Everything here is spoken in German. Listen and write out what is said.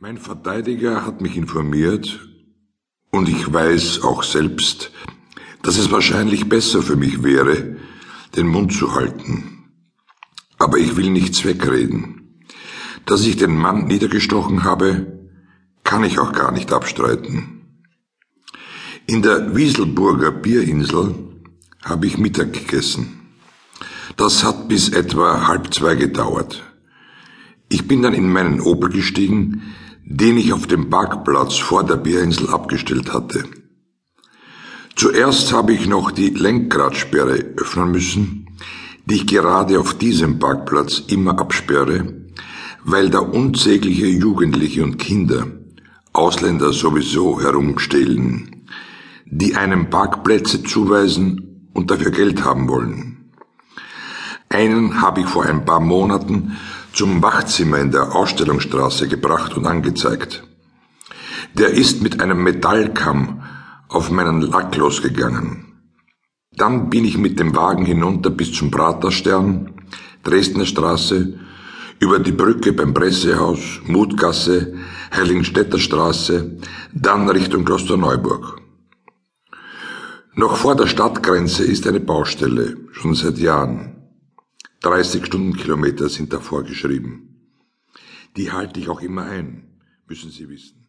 Mein Verteidiger hat mich informiert und ich weiß auch selbst, dass es wahrscheinlich besser für mich wäre, den Mund zu halten. Aber ich will nichts wegreden. Dass ich den Mann niedergestochen habe, kann ich auch gar nicht abstreiten. In der Wieselburger Bierinsel habe ich Mittag gegessen. Das hat bis etwa halb zwei gedauert. Ich bin dann in meinen Opel gestiegen, den ich auf dem Parkplatz vor der Bierinsel abgestellt hatte. Zuerst habe ich noch die Lenkgradsperre öffnen müssen, die ich gerade auf diesem Parkplatz immer absperre, weil da unsägliche Jugendliche und Kinder, Ausländer sowieso herumstehlen, die einem Parkplätze zuweisen und dafür Geld haben wollen. Einen habe ich vor ein paar Monaten zum Wachzimmer in der Ausstellungsstraße gebracht und angezeigt. Der ist mit einem Metallkamm auf meinen Lack losgegangen. Dann bin ich mit dem Wagen hinunter bis zum Praterstern, Dresdner Straße, über die Brücke beim Pressehaus, Mutgasse, Heiligenstädter Straße, dann Richtung Klosterneuburg. Noch vor der Stadtgrenze ist eine Baustelle, schon seit Jahren. 30 Stundenkilometer sind da vorgeschrieben. Die halte ich auch immer ein, müssen Sie wissen.